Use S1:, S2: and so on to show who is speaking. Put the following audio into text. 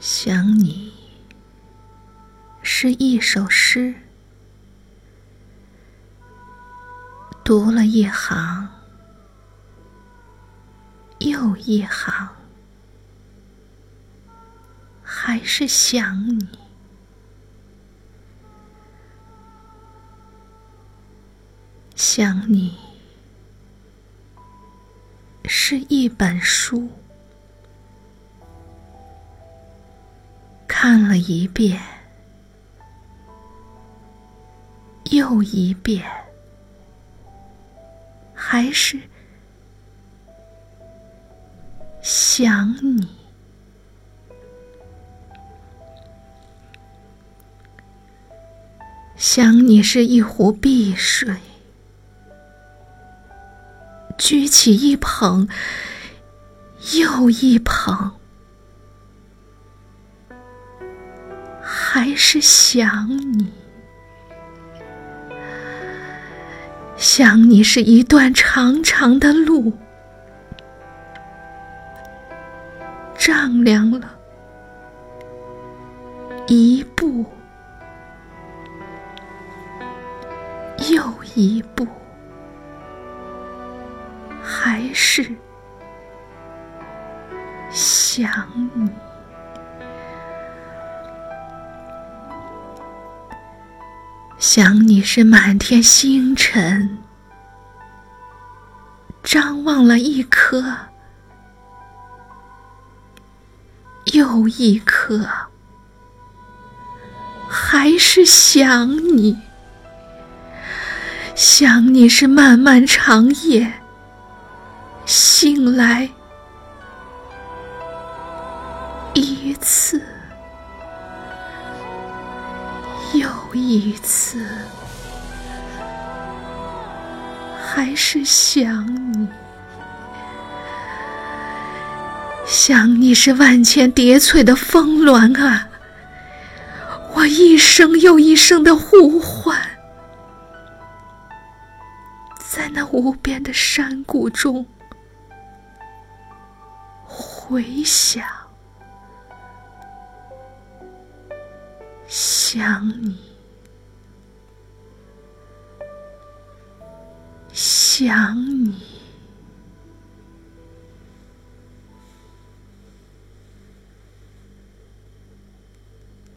S1: 想你是一首诗，读了一行又一行，还是想你。想你是一本书。看了一遍，又一遍，还是想你。想你是一壶碧水，举起一捧又一捧。还是想你，想你是一段长长的路，丈量了一步又一步，还是想你。想你是满天星辰，张望了一颗又一颗，还是想你。想你是漫漫长夜，醒来一次。一次，还是想你。想你是万千叠翠的峰峦啊，我一声又一声的呼唤，在那无边的山谷中回响。想你，想你。